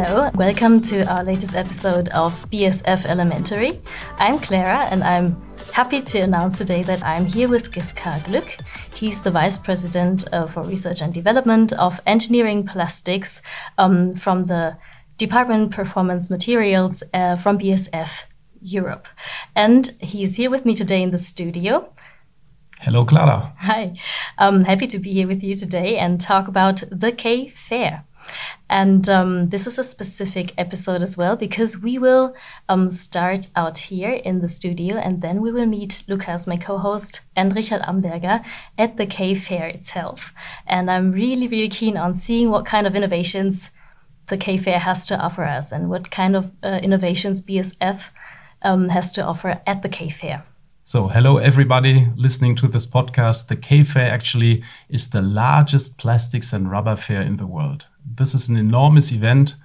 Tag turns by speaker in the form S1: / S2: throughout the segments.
S1: Hello, welcome to our latest episode of BASF Elementary. I'm Clara and I'm happy to announce today that I'm here with Giscard Glück. He's the Vice President uh, for Research and Development of Engineering Plastics um, from the Department Performance Materials uh, from BASF Europe. And he's here with me today in the studio.
S2: Hello, Clara.
S1: Hi. I'm happy to be here with you today and talk about the K Fair. And um, this is a specific episode as well because we will um, start out here in the studio and then we will meet Lukas, my co host, and Richard Amberger at the K Fair itself. And I'm really, really keen on seeing what kind of innovations the K Fair has to offer us and what kind of uh, innovations BASF um, has to offer at the K Fair.
S2: So, hello everybody listening to this podcast. The K Fair actually is the largest plastics and rubber fair in the world. This is an enormous event,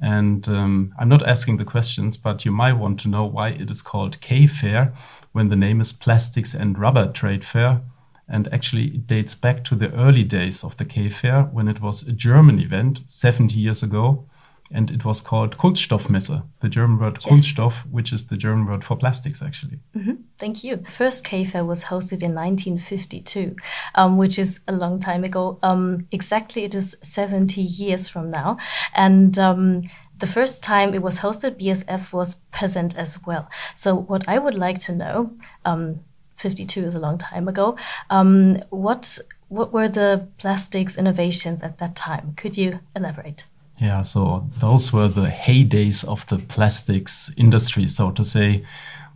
S2: and um, I'm not asking the questions, but you might want to know why it is called K Fair when the name is Plastics and Rubber Trade Fair. And actually, it dates back to the early days of the K Fair when it was a German event 70 years ago and it was called Kunststoffmesse, the German word yes. Kunststoff, which is the German word for plastics, actually.
S1: Mm -hmm. Thank you. First K-Fair was hosted in 1952, um, which is a long time ago. Um, exactly, it is 70 years from now. And um, the first time it was hosted, BASF was present as well. So, what I would like to know, um, 52 is a long time ago, um, what what were the plastics innovations at that time? Could you elaborate?
S2: Yeah, so those were the heydays of the plastics industry, so to say.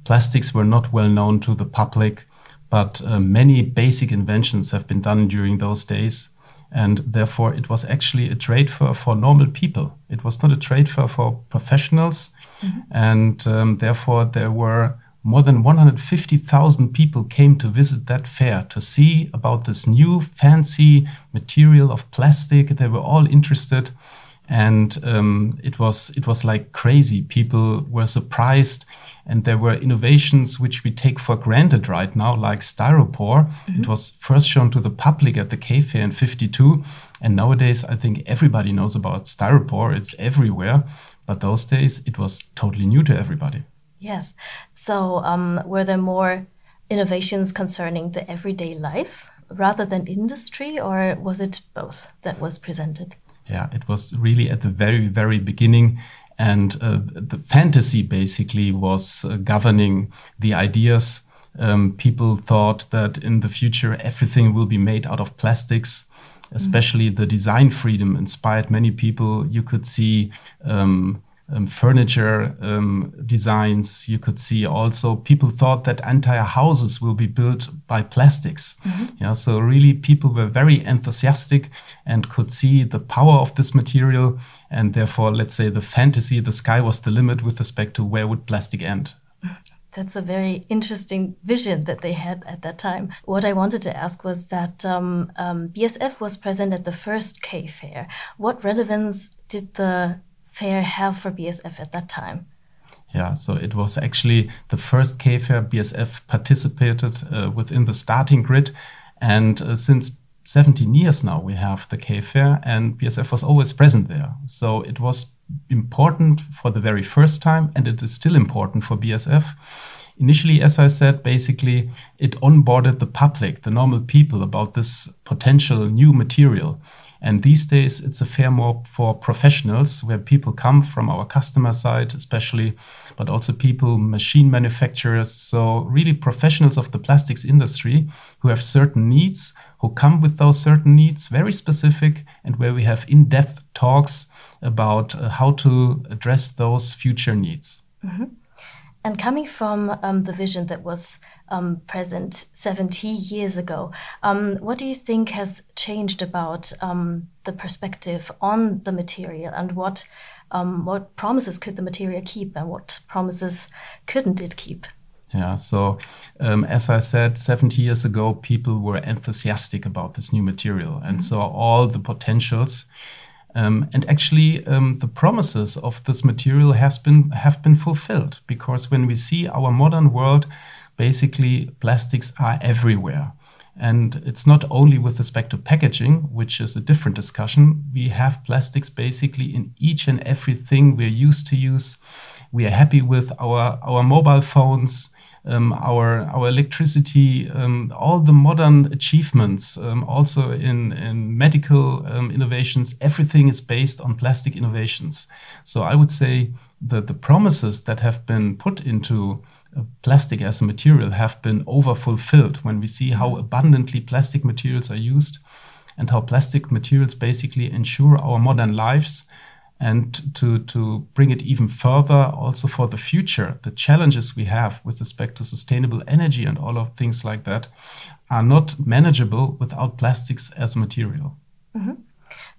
S2: Plastics were not well known to the public, but uh, many basic inventions have been done during those days. And therefore, it was actually a trade fair for normal people. It was not a trade fair for professionals. Mm-hmm. And um, therefore, there were more than 150,000 people came to visit that fair to see about this new fancy material of plastic. They were all interested and um, it was it was like crazy. People were surprised, and there were innovations which we take for granted right now, like styropor. Mm-hmm. It was first shown to the public at the K Fair in '52, and nowadays I think everybody knows about styropor. It's everywhere, but those days it was totally new to everybody.
S1: Yes. So um, were there more innovations concerning the everyday life rather than industry, or was it both that was presented?
S2: Yeah, it was really at the very, very beginning. And uh, the fantasy basically was uh, governing the ideas. Um, people thought that in the future everything will be made out of plastics especially mm the design freedom inspired many people. You could see um, um, furniture um, designs. You could see also people thought that entire houses will be built by plastics. Mm-hmm. Yeah, so really people were very enthusiastic and could see the power of this material, and therefore, let's say the fantasy, the sky was the limit with respect to where would plastic end.
S1: That's a very interesting vision that they had at that time. What I wanted to ask was that um, um, BASF was present at the first K Fair. What relevance did the fair have for BASF at that time?
S2: Yeah, so it was actually the first K Fair BASF participated uh, within the starting grid. And uh, since 17 years now, we have the K Fair, and BASF was always present there. So it was important for the very first time, and it is still important for BASF. Initially, as I said, basically it onboarded the public, the normal people, about this potential new material. And these days, it's a fair more for professionals where people come from our customer side, especially, but also people, machine manufacturers. So, really, professionals of the plastics industry who have certain needs, who come with those certain needs, very specific, and where we have in depth talks about uh, how to address those future needs.
S1: Mm-hmm. And coming from um, the vision that was um, present 70 years ago, um, what do you think has changed about um, the perspective on the material and what, um, what promises could the material keep and what promises couldn't it keep?
S2: Yeah, so um, as I said, 70 years ago, people were enthusiastic about this new material and mm -hmm. saw all the potentials. Um, and actually, um, the promises of this material has been have been fulfilled because when we see our modern world, basically plastics are everywhere. And it's not only with respect to packaging, which is a different discussion. We have plastics basically in each and everything we're used to use. We are happy with our, our mobile phones, um, our our electricity, um, all the modern achievements, um, also in, in medical um, innovations, everything is based on plastic innovations. So I would say that the promises that have been put into uh, plastic as a material have been overfulfilled when we see how abundantly plastic materials are used and how plastic materials basically ensure our modern lives and to, to bring it even further also for the future the challenges we have with respect to sustainable energy and all of things like that are not manageable without plastics as a material
S1: mm-hmm.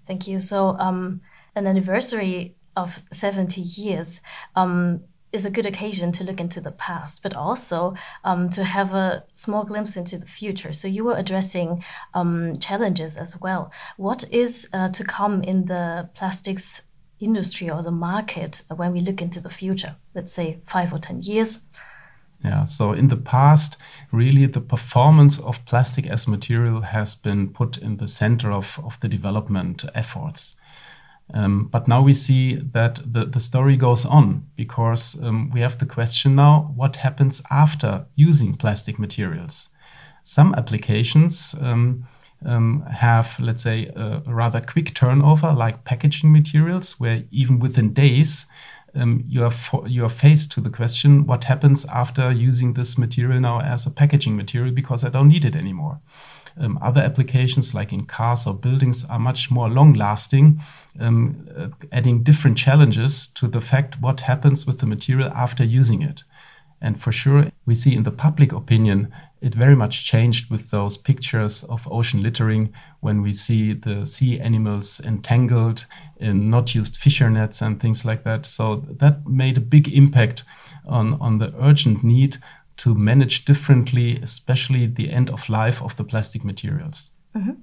S1: thank you so um, an anniversary of 70 years um, is a good occasion to look into the past, but also um, to have a small glimpse into the future. So you were addressing um, challenges as well. What is uh, to come in the plastics industry or the market when we look into the future, let's say five or 10 years?
S2: Yeah, so in the past, really the performance of plastic as material has been put in the center of, of the development efforts. Um, but now we see that the, the story goes on because um, we have the question now what happens after using plastic materials? Some applications um, um, have, let's say, a, rather quick turnover, like packaging materials, where even within days um, you are you are faced to the question: what happens after using this material now as a packaging material because I don't need it anymore. Um, other applications, like in cars or buildings, are much more long-lasting, um, uh, adding different challenges to the fact what happens with the material after using it. And for sure, we see in the public opinion it very much changed with those pictures of ocean littering when we see the sea animals entangled in not used fisher nets and things like that. So that made a big impact on, on the urgent need to manage differently, especially the end of life of the plastic materials.
S1: Mm-hmm.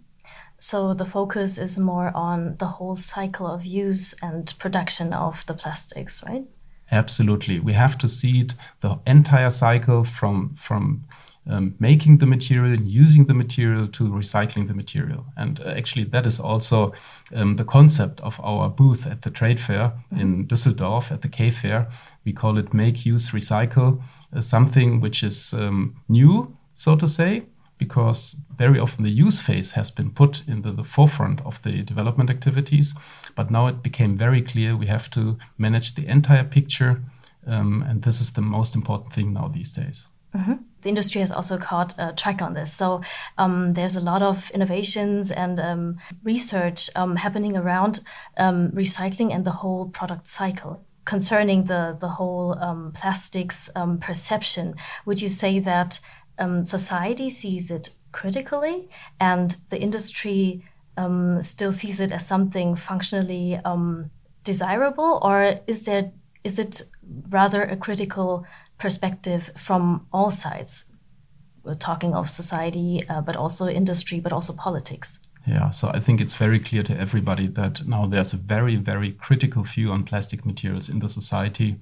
S1: So the focus is more on the whole cycle of use and production of the plastics, right?
S2: Absolutely. We have to see it the entire cycle from from um, making the material, using the material to recycling the material. And uh, actually, that is also um, the concept of our booth at the trade fair in Düsseldorf at the K Fair. We call it Make, Use, Recycle, uh, something which is um, new, so to say, because very often the use phase has been put in the, the, forefront of the development activities. But now it became very clear we have to manage the entire picture. Um, and this is the most important thing now these days.
S1: Mm-hmm. The industry has also caught a track on this. So um, there's a lot of innovations and um, research um, happening around um, recycling and the whole product cycle. Concerning the, the whole um, plastics um, perception, would you say that society sees it critically and the industry still sees it as something functionally desirable, or is there is it rather a critical perspective from all sides. We're talking of society, uh, but also industry, but also politics.
S2: Yeah, so I think it's very clear to everybody that now there's a very, very critical view on plastic materials in the society.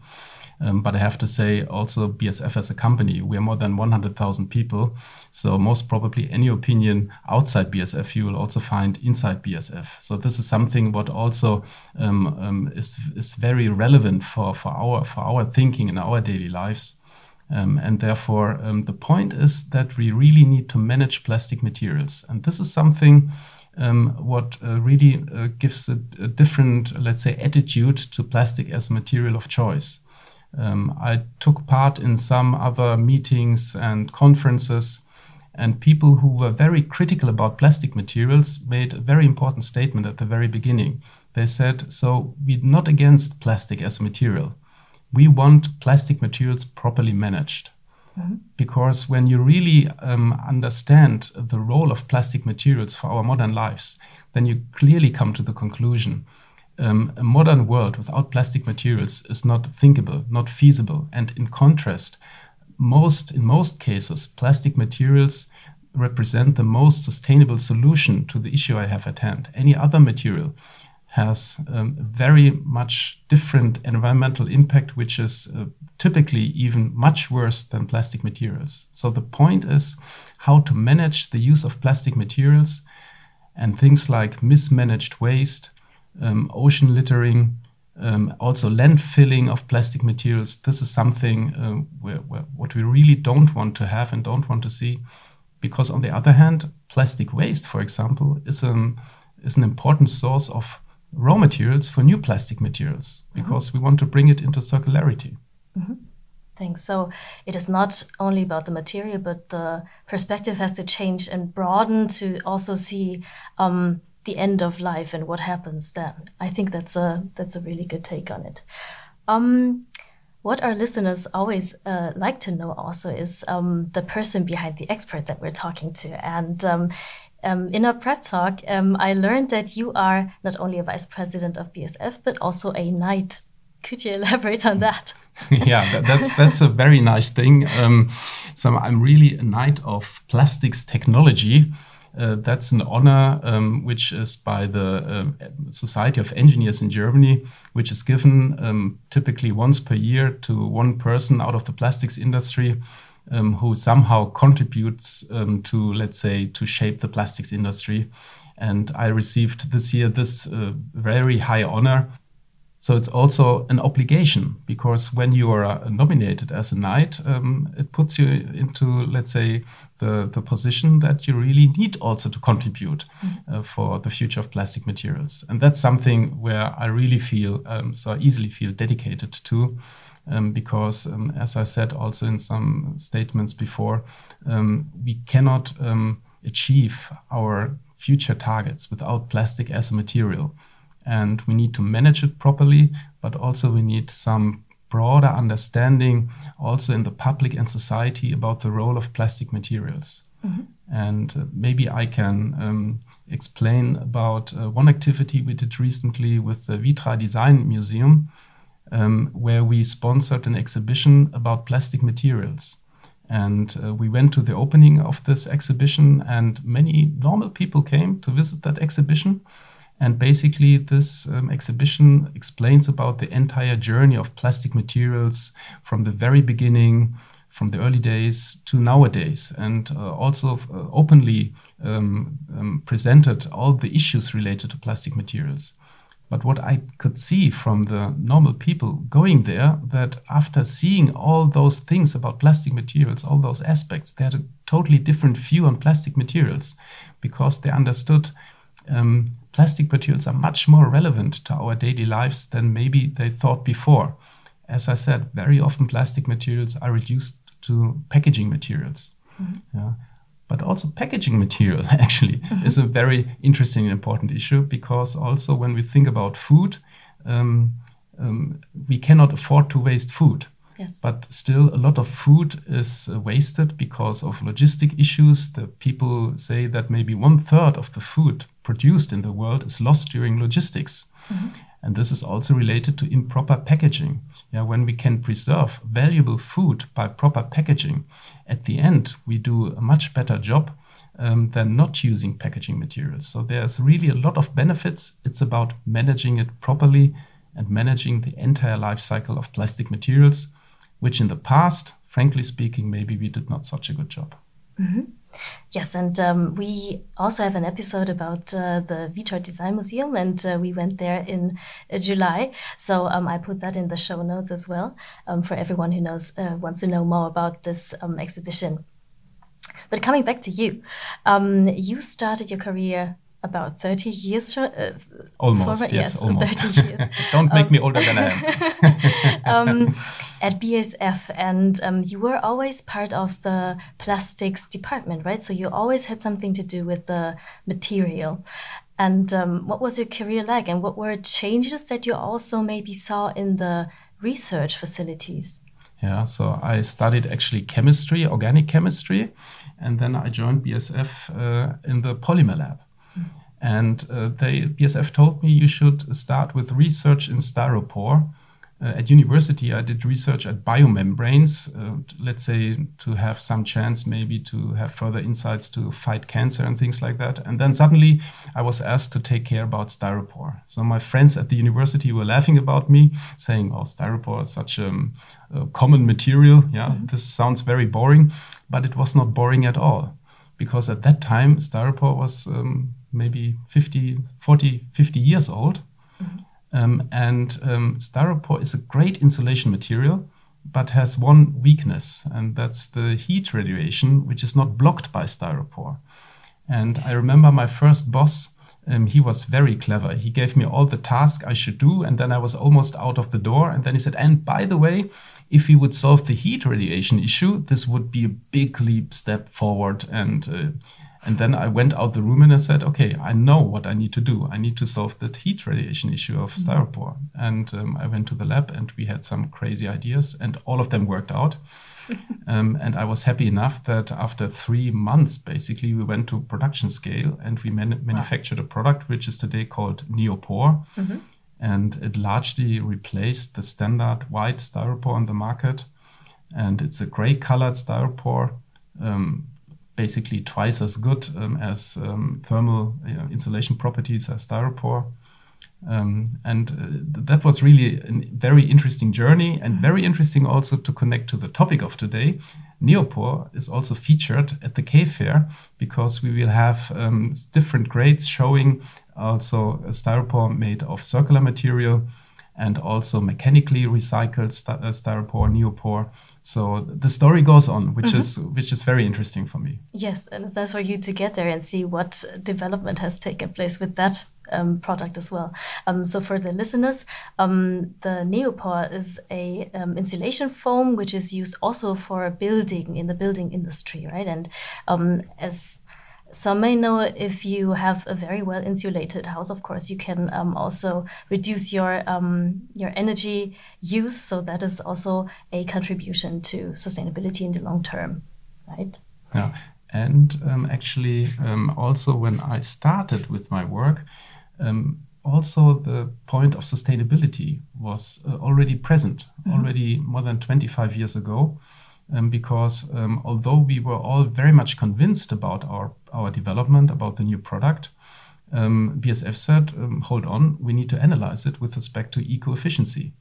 S2: Um, but I have to say, also BASF as a company, we are more than 100,000 people. So most probably any opinion outside BASF you will also find inside BASF. So this is something what also um, um, is is very relevant for for our for our thinking in our daily lives. Um, and therefore, um, the point is that we really need to manage plastic materials. And this is something um, what uh, really uh, gives a, a, different, let's say, attitude to plastic as a material of choice. Um, I took part in some other meetings and conferences, and people who were very critical about plastic materials made a very important statement at the very beginning. They said, So, we're not against plastic as a material. We want plastic materials properly managed. Mm-hmm. Because when you really um, understand the role of plastic materials for our modern lives, then you clearly come to the conclusion um, a modern world without plastic materials is not thinkable, not feasible. And in contrast, most in most cases, plastic materials represent the most sustainable solution to the issue I have at hand. Any other material has um, very much different environmental impact, which is uh, typically even much worse than plastic materials. So the point is how to manage the use of plastic materials and things like mismanaged waste, um, ocean littering, um, also landfilling of plastic materials. This is something uh, where, where what we really don't want to have and don't want to see, because on the other hand, plastic waste, for example, is an is an important source of raw materials for new plastic materials mm-hmm. because mm-hmm. we want to bring it into circularity.
S1: Mm-hmm. Thanks. So it is not only about the material, but the perspective has to change and broaden to also see um, the end of life and what happens then. I think that's a that's a really good take on it. Um, what our listeners always uh, like to know also is um, the person behind the expert that we're talking to. And um, um, in our prep talk, um, I learned that you are not only a vice president of BASF, but also a knight. Could you elaborate on that?
S2: yeah, that, that's that's a very nice thing. Um, so I'm really a knight of plastics technology. Uh, that's an honor um, which is by the uh, Society of Engineers in Germany, which is given um, typically once per year to one person out of the plastics industry um, who somehow contributes um, to, let's say, to shape the plastics industry. And I received this year this uh, very high honor so it's also an obligation because when you are nominated as a knight, um, it puts you into, let's say, the, the position that you really need also to contribute mm-hmm. uh, for the future of plastic materials. And that's something where I really feel, um, so I easily feel dedicated to. Um, because, um, as I said also in some statements before, um, we cannot um, achieve our future targets without plastic as a material and we need to manage it properly, but also we need some broader understanding also in the public and society about the role of plastic materials. Mm-hmm. And uh, maybe I can um, explain about uh, one activity we did recently with the Vitra Design Museum, um, where we sponsored an exhibition about plastic materials. And uh, we went to the opening of this exhibition, and many normal people came to visit that exhibition. And basically, this um, exhibition explains about the entire journey of plastic materials from the very beginning, from the early days to nowadays, and uh, also uh, openly um, um, presented all the issues related to plastic materials. But what I could see from the normal people going there, that after seeing all those things about plastic materials, all those aspects, they had a totally different view on plastic materials because they understood um, plastic materials are much more relevant to our daily lives than maybe they thought before. As I said, very often plastic materials are reduced to packaging materials. Mm-hmm. Yeah. But also, packaging material actually mm-hmm. is a very interesting and important issue because also when we think about food, um, um, we cannot afford to waste food.
S1: Yes.
S2: But still, a lot of food is uh, wasted because of logistic issues. The people say that maybe one third of the food produced in the world is lost during logistics. Mm-hmm. And this is also related to improper packaging. Yeah, when we can preserve valuable food by proper packaging, at the end we do a much better job um, than not using packaging materials. So there's really a lot of benefits. It's about managing it properly and managing the entire life cycle of plastic materials, which in the past, frankly speaking, maybe we did not such a good job.
S1: Mm-hmm. Yes, and um, we also have an episode about uh, the Vitra Design Museum, and uh, we went there in uh, July. So um, I put that in the show notes as well um, for everyone who knows uh, wants to know more about this um, exhibition. But coming back to you, um, you started your career about 30 years uh,
S2: almost former, yes,
S1: yes
S2: almost
S1: 30 years
S2: don't make me older than i
S1: am um, at BASF, and um, you were always part of the plastics department, right? So you always had something to do with the material. And um, what was your career like, and what were changes that you also maybe saw in the research facilities?
S2: Yeah, so I studied actually chemistry, organic chemistry, and then I joined BASF uh, in the polymer lab. Mm. And uh, they, BASF told me you should start with research in styropor uh, at university, I did research at biomembranes, uh, let's say to have some chance maybe to have further insights to fight cancer and things like that. And then suddenly I was asked to take care about styropor. So my friends at the university were laughing about me, saying, "Oh, styropor is such um, a common material. Yeah, mm-hmm. this sounds very boring." But it was not boring at all, because at that time styropor was um, maybe 50, 40, 50 years old. Mm-hmm um, and um, styropor is a great insulation material, but has one weakness, and that's the heat radiation, which is not blocked by styropor. And I remember my first boss, um, he was very clever. He gave me all the tasks I should do, and then I was almost out of the door. And then he said, And by the way, if we would solve the heat radiation issue, this would be a big leap step forward. And uh, and then I went out the room and I said, okay, I know what I need to do. I need to solve that heat radiation issue of mm-hmm. styropor. And um, I went to the lab and we had some crazy ideas, and all of them worked out. um, and I was happy enough that after three months, basically, we went to production scale and we man- manufactured wow. a product which is today called Neopor. Mm-hmm. And it largely replaced the standard white styropor on the market. And it's a gray colored styropor. Um, basically twice as good um, as um, thermal insulation properties as styropor. Um, and uh, that was really a very interesting journey and very interesting also to connect to the topic of today. Neopor is also featured at the K Fair because we will have um, different grades showing also a styropor made of circular material and also mechanically recycled st- uh, styropor, neopor, so the story goes on which mm -hmm. is which is very interesting for me.
S1: Yes and it's nice for you to get there and see what development has taken place with that um, product as well. Um, so for the listeners um, the neopor is a um, insulation foam which is used also for building in the building industry right? And um, as some may know if you have a very well insulated house, of course, you can um, also reduce your um, your energy use. So that is also a contribution to sustainability in the long term, right?
S2: Yeah, and um, actually, um, also when I started with my work, um, also the point of sustainability was uh, already present, mm -hmm. already more than 25 years ago um, because um, although we were all very much convinced about our, our development, about the new product, um, BASF said, um, hold on, we need to analyze it with respect to eco efficiency.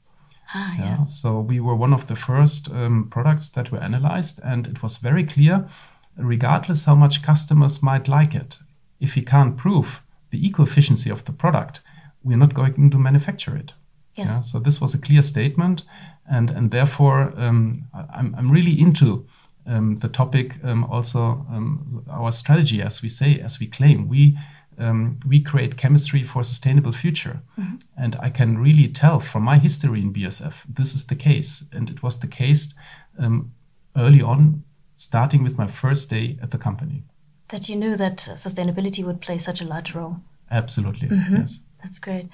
S1: Ah, yeah, yes.
S2: So we were one of the first um, products that were analyzed, and it was very clear, regardless how much customers might like it, if we can't prove the eco efficiency of the product, we're not going to manufacture it.
S1: Yes. Yeah?
S2: So this was a clear statement, and and therefore um, I'm I'm really into um, the topic. Um, also, um, our strategy, as we say, as we claim, we um, we create chemistry for a sustainable future, mm-hmm. and I can really tell from my history in BASF this is the case, and it was the case um, early on, starting with my first day at the company.
S1: That you knew that sustainability would play such a large role.
S2: Absolutely, mm-hmm. yes.
S1: That's great.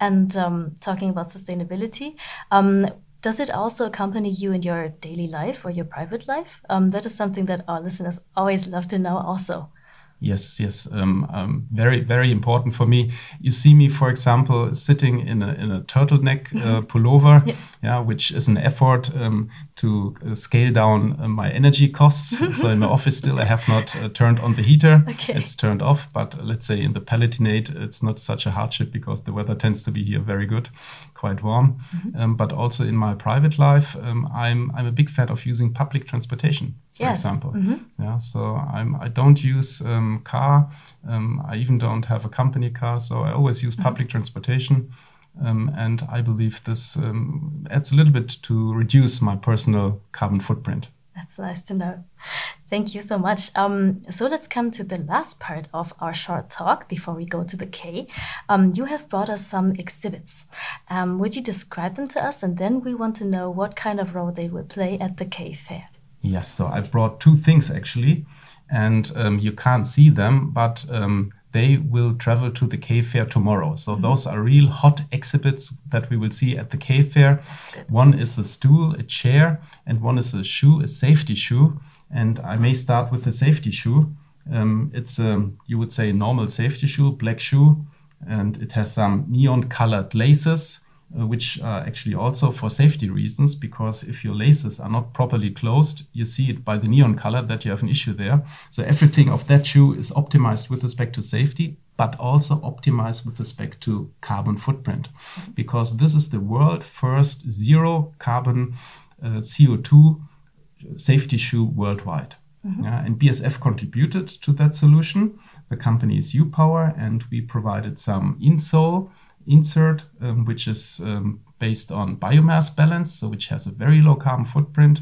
S1: And um, talking about sustainability, um, does it also accompany you in your daily life or your private life? Um, that is something that our listeners always love to know, also.
S2: Yes, yes, um, um, very, very important for me. You see me, for example, sitting in a, in a turtleneck uh, mm-hmm. pullover, yes. yeah, which is an effort um, to uh, scale down uh, my energy costs. so in my office still, I have not uh, turned on the heater. Okay. It's turned off, but let's say in the Palatinate, it's not such a hardship because the weather tends to be here very good, quite warm. Mm-hmm. Um, but also in my private life, um, I'm I'm a big fan of using public transportation for yes. example. Mm-hmm. Yeah, so I'm I don't use um, car. Um, I even don't have a company car, so I always use mm-hmm. public transportation. Um, and I believe this um, adds a little bit to reduce my personal carbon footprint.
S1: That's nice to know. Thank you so much. Um, so let's come to the last part of our short talk before we go to the K. Um, you have brought us some exhibits. Um, would you describe them to us? And then we want to know what kind of role they will play at the K Fair.
S2: Yes, so I brought two things actually, and um, you can't see them, but um, they will travel to the K Fair tomorrow. So mm-hmm. those are real hot exhibits that we will see at the K Fair. One is a stool, a chair, and one is a shoe, a safety shoe. And I may start with the safety shoe. Um, it's a, you would say, normal safety shoe, black shoe, and it has some neon colored laces uh, which are actually also for safety reasons, because if your laces are not properly closed, you see it by the neon color that you have an issue there. So everything of that shoe is optimized with respect to safety, but also optimized with respect to carbon footprint, because this is the world first zero carbon uh, CO2 safety shoe worldwide. Mm-hmm. Yeah, and BASF contributed to that solution. The company is U-Power, and we provided some insole insert, um, which is um, based on biomass balance, so which has a very low carbon footprint.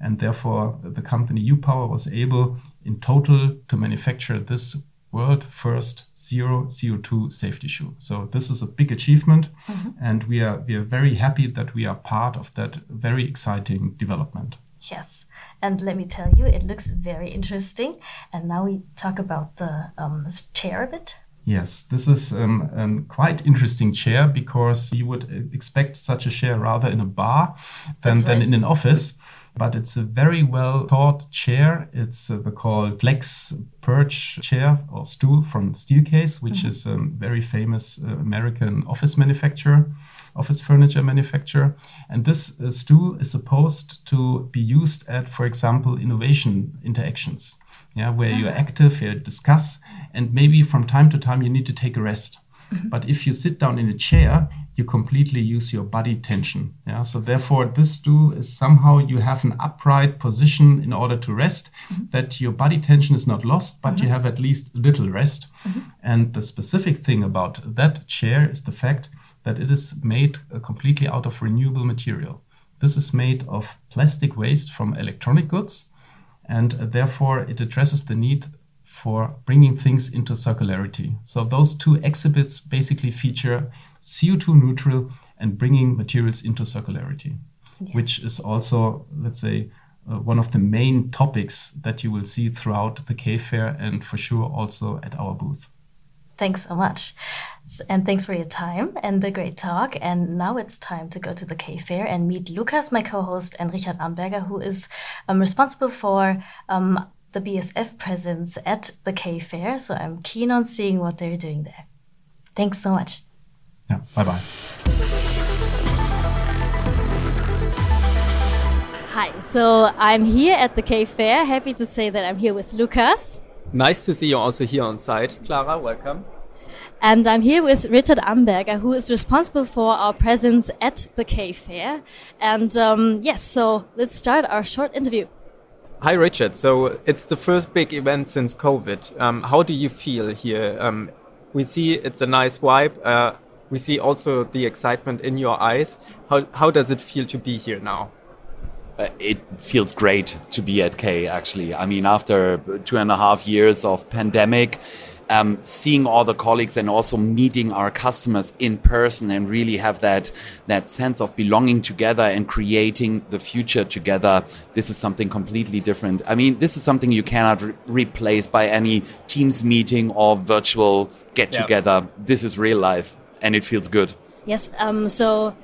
S2: And therefore, the company U-Power was able in total to manufacture this world first zero CO2 safety shoe. So this is a big achievement, mm-hmm. and we are we are very happy that we are part of that very exciting development.
S1: Yes, and let me tell you, it looks very interesting. And now we talk about the um, this chair a bit.
S2: Yes, this is um, a quite interesting chair because you would uh, expect such a chair rather in a bar than, right. than in an office. But it's a very well thought chair. It's uh, the called Flex Perch chair or stool from Steelcase, which mm -hmm. is a very famous uh, American office manufacturer office furniture manufacturer. And this uh, stool is supposed to be used at, for example, innovation interactions, yeah, where you're ah. active, you discuss, and maybe from time to time you need to take a rest. Mm-hmm. But if you sit down in a chair, you completely use your body tension. Yeah. So therefore, this stool is somehow you have an upright position in order to rest, mm-hmm. that your body tension is not lost, but mm-hmm. you have at least little rest. Mm-hmm. And the specific thing about that chair is the fact that it is made uh, completely out of renewable material. This is made of plastic waste from electronic goods, and uh, therefore it addresses the need for bringing things into circularity. So those two exhibits basically feature CO2 neutral and bringing materials into circularity, which is also, let's say, uh, one of the main topics that you will see throughout the K Fair and for sure also at our booth.
S1: Thanks so much. And thanks for your time and the great talk. And now it's time to go to the K Fair and meet Lucas, my co host, and Richard Amberger, who is um, responsible for um, the BASF presence at the K Fair. So I'm keen on seeing what they're doing there. Thanks so much.
S2: Yeah, bye bye.
S1: Hi, so I'm here at the K Fair. Happy to say that I'm here with Lukas.
S3: Nice to see you also here on site. Clara, welcome.
S1: And I'm here with Richard Amberger, who is responsible for our presence at the K Fair. And um, yes, so let's start our short interview.
S3: Hi, Richard. So it's the first big event since COVID. Um, how do you feel here? Um, we see it's a nice vibe. Uh, we see also the excitement in your eyes. How, how does it feel to be here now?
S4: Uh, it feels great to be at K actually. I mean, after two and a half years of pandemic, um, seeing all the colleagues and also meeting our customers in person and really have that that sense of belonging together and creating the future together. This is something completely different. I mean, this is something you cannot re replace by any Teams meeting or virtual get together. Yep. This is real life, and it feels good.
S1: Yes. Um, so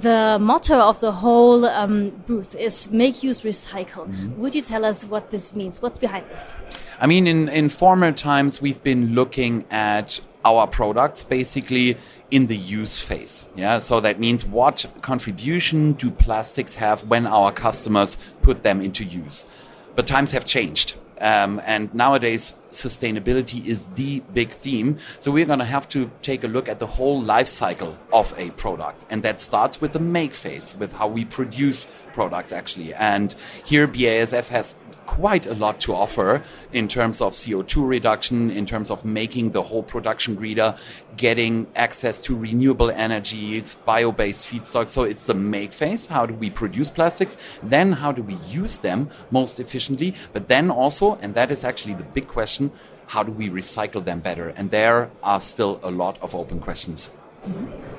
S1: the motto of the whole um, booth is make, use, recycle. Mm -hmm. Would you tell us what this means? What's behind this?
S4: I mean, in, in former times, we've been looking at our products basically in the use phase. Yeah. So that means what contribution do plastics have when our customers put them into use? But times have changed. Um, and nowadays, sustainability is the big theme. So we're going to have to take a look at the whole life cycle of a product. And that starts with the make phase, with how we produce products actually. And here BASF has quite a lot to offer in terms of CO2 reduction, in terms of making the whole production greener, getting access to renewable energies, bio-based feedstock. So it's the make phase. How do we produce plastics? Then how do we use them most efficiently? But then also, and that is actually the big question, how do we recycle them better? And there are still a lot of open questions. Mm -hmm.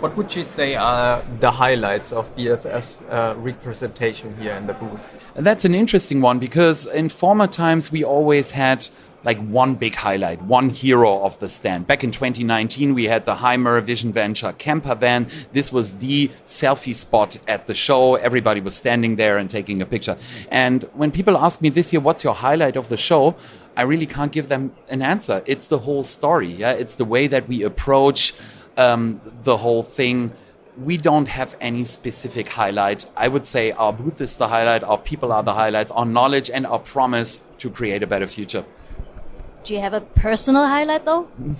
S3: What would you say are the highlights of BASF's uh, representation here in the booth?
S4: That's an interesting one because in former times we always had like one big highlight, one hero of the stand. Back in 2019, we had the Hymer Vision Venture camper van. This was the selfie spot at the show. Everybody was standing there and taking a picture. And when people ask me this year, what's your highlight of the show? I really can't give them an answer. It's the whole story. Yeah, it's the way that we approach um, the whole thing we don't have any specific highlight. I would say our booth is the highlight, our people are the highlights, our knowledge and our promise to create a better future.
S1: Do you have a personal highlight though?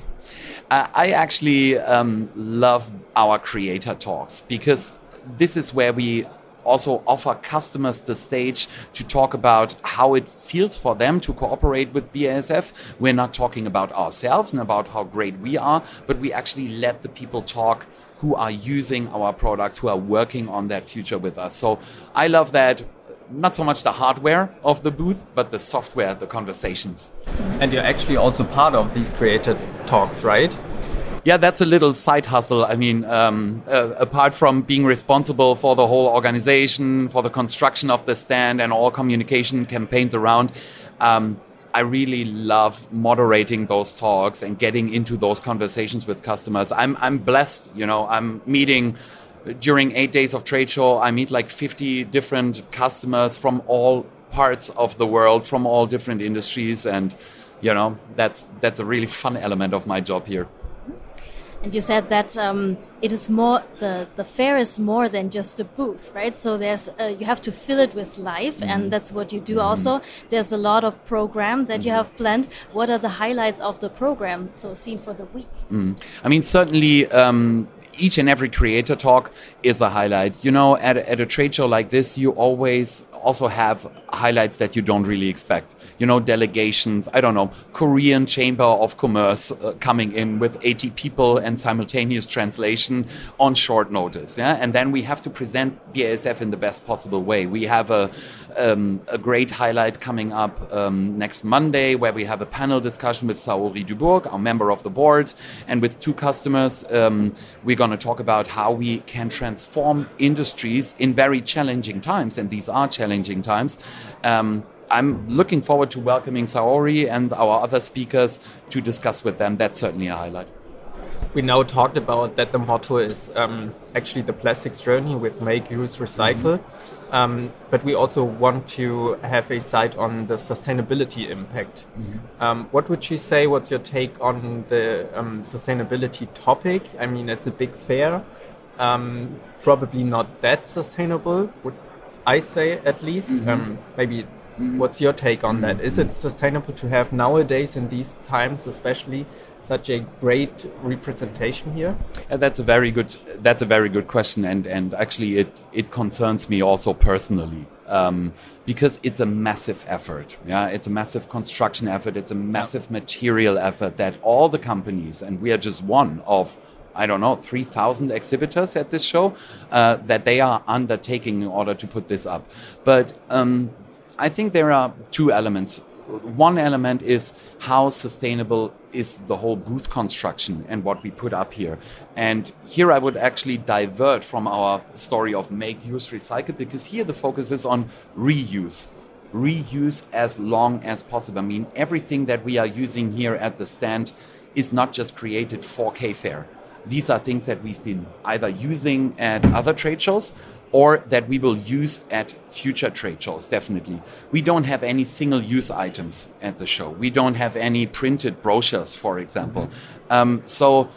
S4: Uh, I actually um, love our creator talks because this is where we also offer customers the stage to talk about how it feels for them to cooperate with BASF. We're not talking about ourselves and about how great we are, but we actually let the people talk who are using our products, who are working on that future with us. So I love that. Not so much the hardware of the booth, but the software, the conversations.
S3: And you're actually also part of these creator talks, right?
S4: Yeah, that's a little side hustle. I mean, um, uh, apart from being responsible for the whole organization, for the construction of the stand, and all communication campaigns around, um, I really love moderating those talks and getting into those conversations with customers. I'm I'm blessed, you know. I'm meeting during eight days of trade show. I meet like 50 different customers from all parts of the world, from all different industries, and you know that's that's a really fun element of my job here.
S1: And you said that um, it is more the the fair is more than just a booth, right? So there's uh, you have to fill it with life, mm. and mm-hmm. that's what you do. Mm. Also, there's a lot of program that mm. you mm-hmm. have planned. What are the highlights of the program? So seen for the week.
S4: Mm. I mean, certainly. Um, each and every creator talk is a highlight. You know, at a, at a trade show like this, you always also have highlights that you don't really expect. You know, delegations, I don't know, Korean Chamber of Commerce uh, coming in with 80 people and simultaneous translation on short notice. Yeah. And then we have to present BASF in the best possible way. We have a, um, a great highlight coming up um, next Monday where we have a panel discussion with Saori Dubourg, our member of the board, and with two customers. Um, we're going to talk about how we can transform industries in very challenging times. And these are challenging times. Um, I'm looking forward to welcoming Saori and our other speakers to discuss with them. That's certainly a highlight.
S3: We now talked about that the motto is um, actually the plastics journey with make, use, recycle. Mm -hmm. Um, but we also want to have a sight on the sustainability impact. Mm -hmm. what would you say? What's your take on the um, sustainability topic? I mean, it's a big fair. Um, probably not that sustainable. Would I say at least. Mm -hmm. um, maybe mm-hmm. what's your take on that? Is it sustainable to have nowadays in these times, especially, such a great representation here?
S4: Yeah, that's a very good. That's a very good question, and and actually it it concerns me also personally. Um, because it's a massive effort. Yeah, it's a massive construction effort. It's a massive material effort that all the companies, and we are just one of I don't know, 3,000 exhibitors at this show uh, that they are undertaking in order to put this up. But um, I think there are two elements. One element is how sustainable is the whole booth construction and what we put up here. And here I would actually divert from our story of make, use, recycle, because here the focus is on reuse reuse as long as possible. I mean, everything that we are using here at the stand is not just created for K Fair these are things that we've been either using at other trade shows or that we will use at future trade shows, definitely. We don't have any single use items at the show. We don't have any printed brochures, for example. Mm-hmm. Um, so,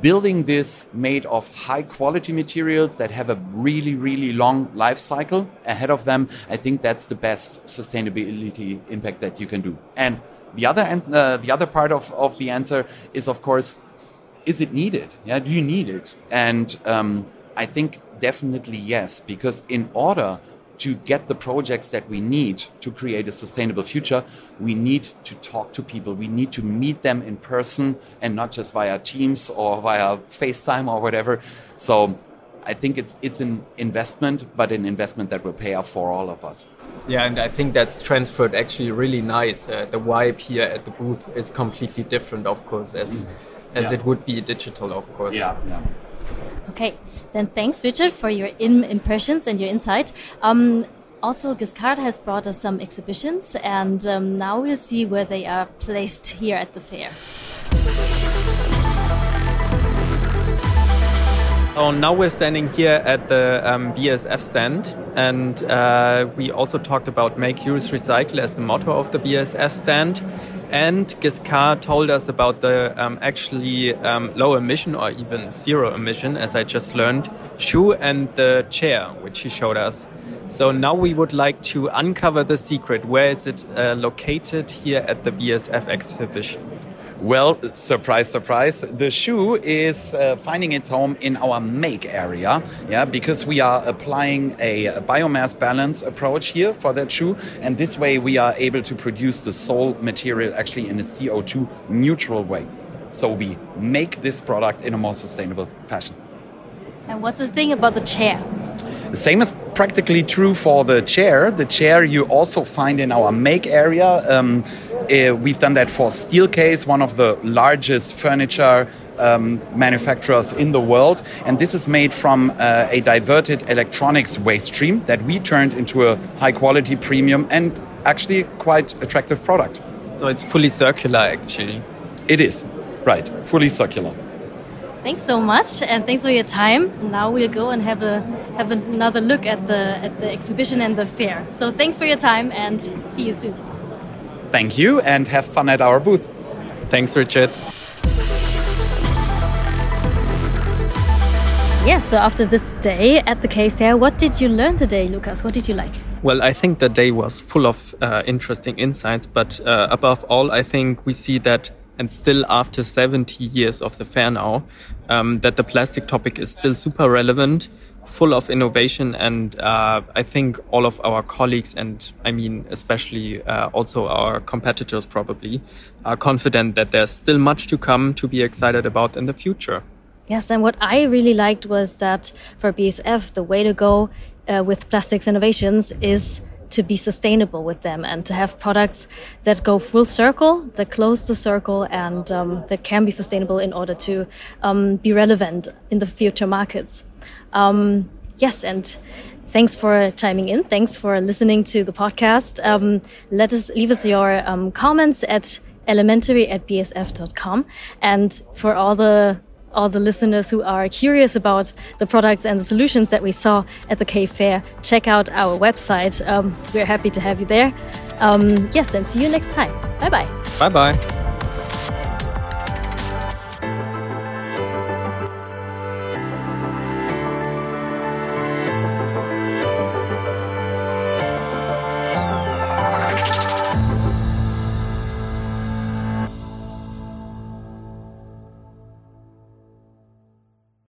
S4: building this made of high quality materials that have a really, really long life cycle ahead of them, I think that's the best sustainability impact that you can do. And the other, uh, the other part of, of the answer is, of course, is it needed? Yeah, do you need it? And um, I think definitely yes, because in order to get the projects that we need to create a sustainable future, we need to talk to people. We need to meet them in person and not just via Teams or via FaceTime or whatever. So I think it's it's an investment, but an investment that will pay off for all of us.
S3: Yeah, and I think that's transferred actually really nice. Uh, the vibe here at the booth is completely different, of course, as. Mm as yeah. it would be digital, of course.
S4: Yeah. yeah.
S1: Okay, then thanks, Richard, for your impressions and your insight. Um, also, Giscard has brought us some exhibitions, and um, now we'll see where they are placed here at the fair.
S3: Oh, now we're standing here at the um, BASF stand, and uh, we also talked about make, use, recycle as the motto of the BASF stand. And Giscard told us about the um, actually um, low emission or even zero emission, as I just learned, shoe and the chair, which he showed us. So now we would like to uncover the secret. Where is it uh, located here at the BASF exhibition?
S4: Well, surprise, surprise. The shoe is uh, finding its home in our make area, yeah, because we are applying a, biomass balance approach here for that shoe, and this way we are able to produce the sole material actually in a CO2 neutral way. So we make this product in a more sustainable fashion.
S1: And what's the thing about the chair?
S4: The same is practically true for the chair. The chair you also find in our make area. Um, uh, we've done that for Steelcase, one of the largest furniture um, manufacturers in the world. And this is made from uh, a diverted electronics waste stream that we turned into a high quality premium and actually quite attractive product.
S3: So it's fully circular, actually.
S4: It is, right, fully circular.
S1: Thanks so much, and thanks for your time. Now we'll go and have a have another look at the at the exhibition and the fair. So thanks for your time, and see you soon.
S4: Thank you, and have fun at our booth.
S3: Thanks, Richard.
S1: Yeah, so after this day at the K Fair, what did you learn today, Lucas? What did you like?
S3: Well, I think the day was full of uh, interesting insights, but uh, above all, I think we see that and still after 70 years of the fair now, um, that the plastic topic is still super relevant, full of innovation, and uh, I think all of our colleagues, and I mean especially uh, also our competitors probably, are confident that there's still much to come to be excited about in the future.
S1: Yes, and what I really liked was that for BASF, the way to go uh, with plastics innovations is to be sustainable with them and to have products that go full circle, that close the circle, and um, that can be sustainable in order to um, be relevant in the future markets. Um, yes, and thanks for chiming in. Thanks for listening to the podcast. Um, let us leave us your um, comments at elementary at basf.com. And for all the all the listeners who are curious about the products and the solutions that we saw at the K Fair, check out our website. Um, we're happy to have you there. Um, yes, and see you next time. Bye bye.
S3: Bye bye.